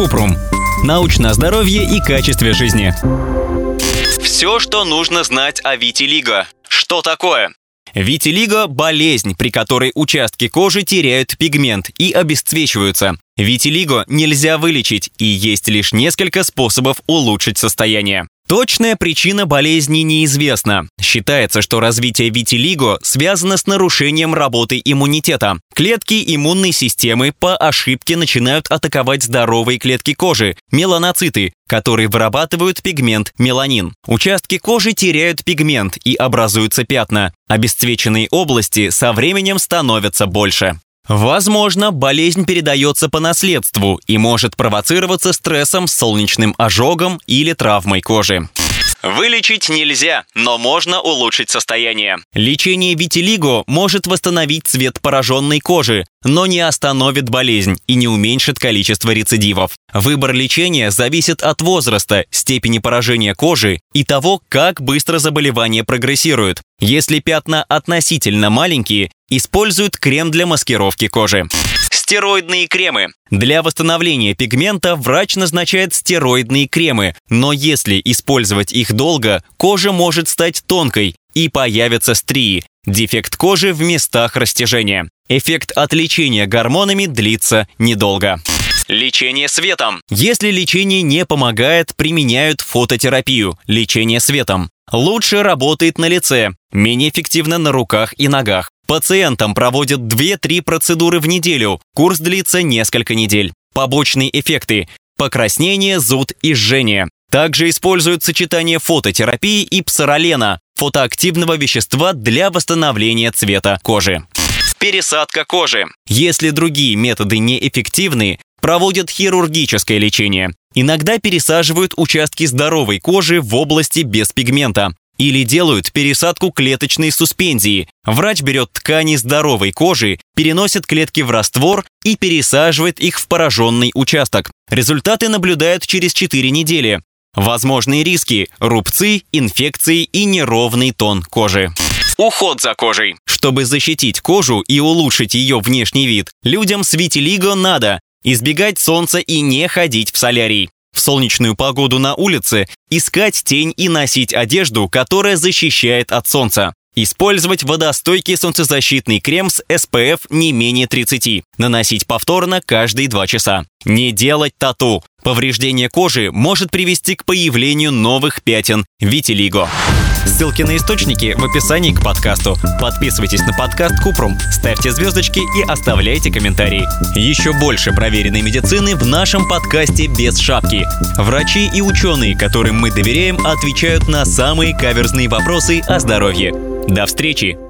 Купрум. Научное здоровье и качестве жизни. Все, что нужно знать о витилиго. Что такое? Витилиго – болезнь, при которой участки кожи теряют пигмент и обесцвечиваются. Витилиго нельзя вылечить, и есть лишь несколько способов улучшить состояние. Точная причина болезни неизвестна. Считается, что развитие витилиго связано с нарушением работы иммунитета. Клетки иммунной системы по ошибке начинают атаковать здоровые клетки кожи – меланоциты, которые вырабатывают пигмент меланин. Участки кожи теряют пигмент и образуются пятна. Обесцвеченные области со временем становятся больше. Возможно, болезнь передается по наследству и может провоцироваться стрессом, солнечным ожогом или травмой кожи. Вылечить нельзя, но можно улучшить состояние. Лечение витилиго может восстановить цвет пораженной кожи, но не остановит болезнь и не уменьшит количество рецидивов. Выбор лечения зависит от возраста, степени поражения кожи и того, как быстро заболевание прогрессирует. Если пятна относительно маленькие, используют крем для маскировки кожи. Стероидные кремы. Для восстановления пигмента врач назначает стероидные кремы, но если использовать их долго, кожа может стать тонкой и появятся стрии, дефект кожи в местах растяжения. Эффект от лечения гормонами длится недолго. Лечение светом. Если лечение не помогает, применяют фототерапию, лечение светом. Лучше работает на лице, менее эффективно на руках и ногах. Пациентам проводят 2-3 процедуры в неделю. Курс длится несколько недель. Побочные эффекты – покраснение, зуд и жжение. Также используют сочетание фототерапии и псоролена – фотоактивного вещества для восстановления цвета кожи. Пересадка кожи. Если другие методы неэффективны, проводят хирургическое лечение. Иногда пересаживают участки здоровой кожи в области без пигмента или делают пересадку клеточной суспензии. Врач берет ткани здоровой кожи, переносит клетки в раствор и пересаживает их в пораженный участок. Результаты наблюдают через 4 недели. Возможные риски – рубцы, инфекции и неровный тон кожи. Уход за кожей. Чтобы защитить кожу и улучшить ее внешний вид, людям с витилиго надо избегать солнца и не ходить в солярий в солнечную погоду на улице, искать тень и носить одежду, которая защищает от солнца. Использовать водостойкий солнцезащитный крем с SPF не менее 30. Наносить повторно каждые 2 часа. Не делать тату. Повреждение кожи может привести к появлению новых пятен витилиго. Ссылки на источники в описании к подкасту. Подписывайтесь на подкаст Купрум, ставьте звездочки и оставляйте комментарии. Еще больше проверенной медицины в нашем подкасте «Без шапки». Врачи и ученые, которым мы доверяем, отвечают на самые каверзные вопросы о здоровье. До встречи!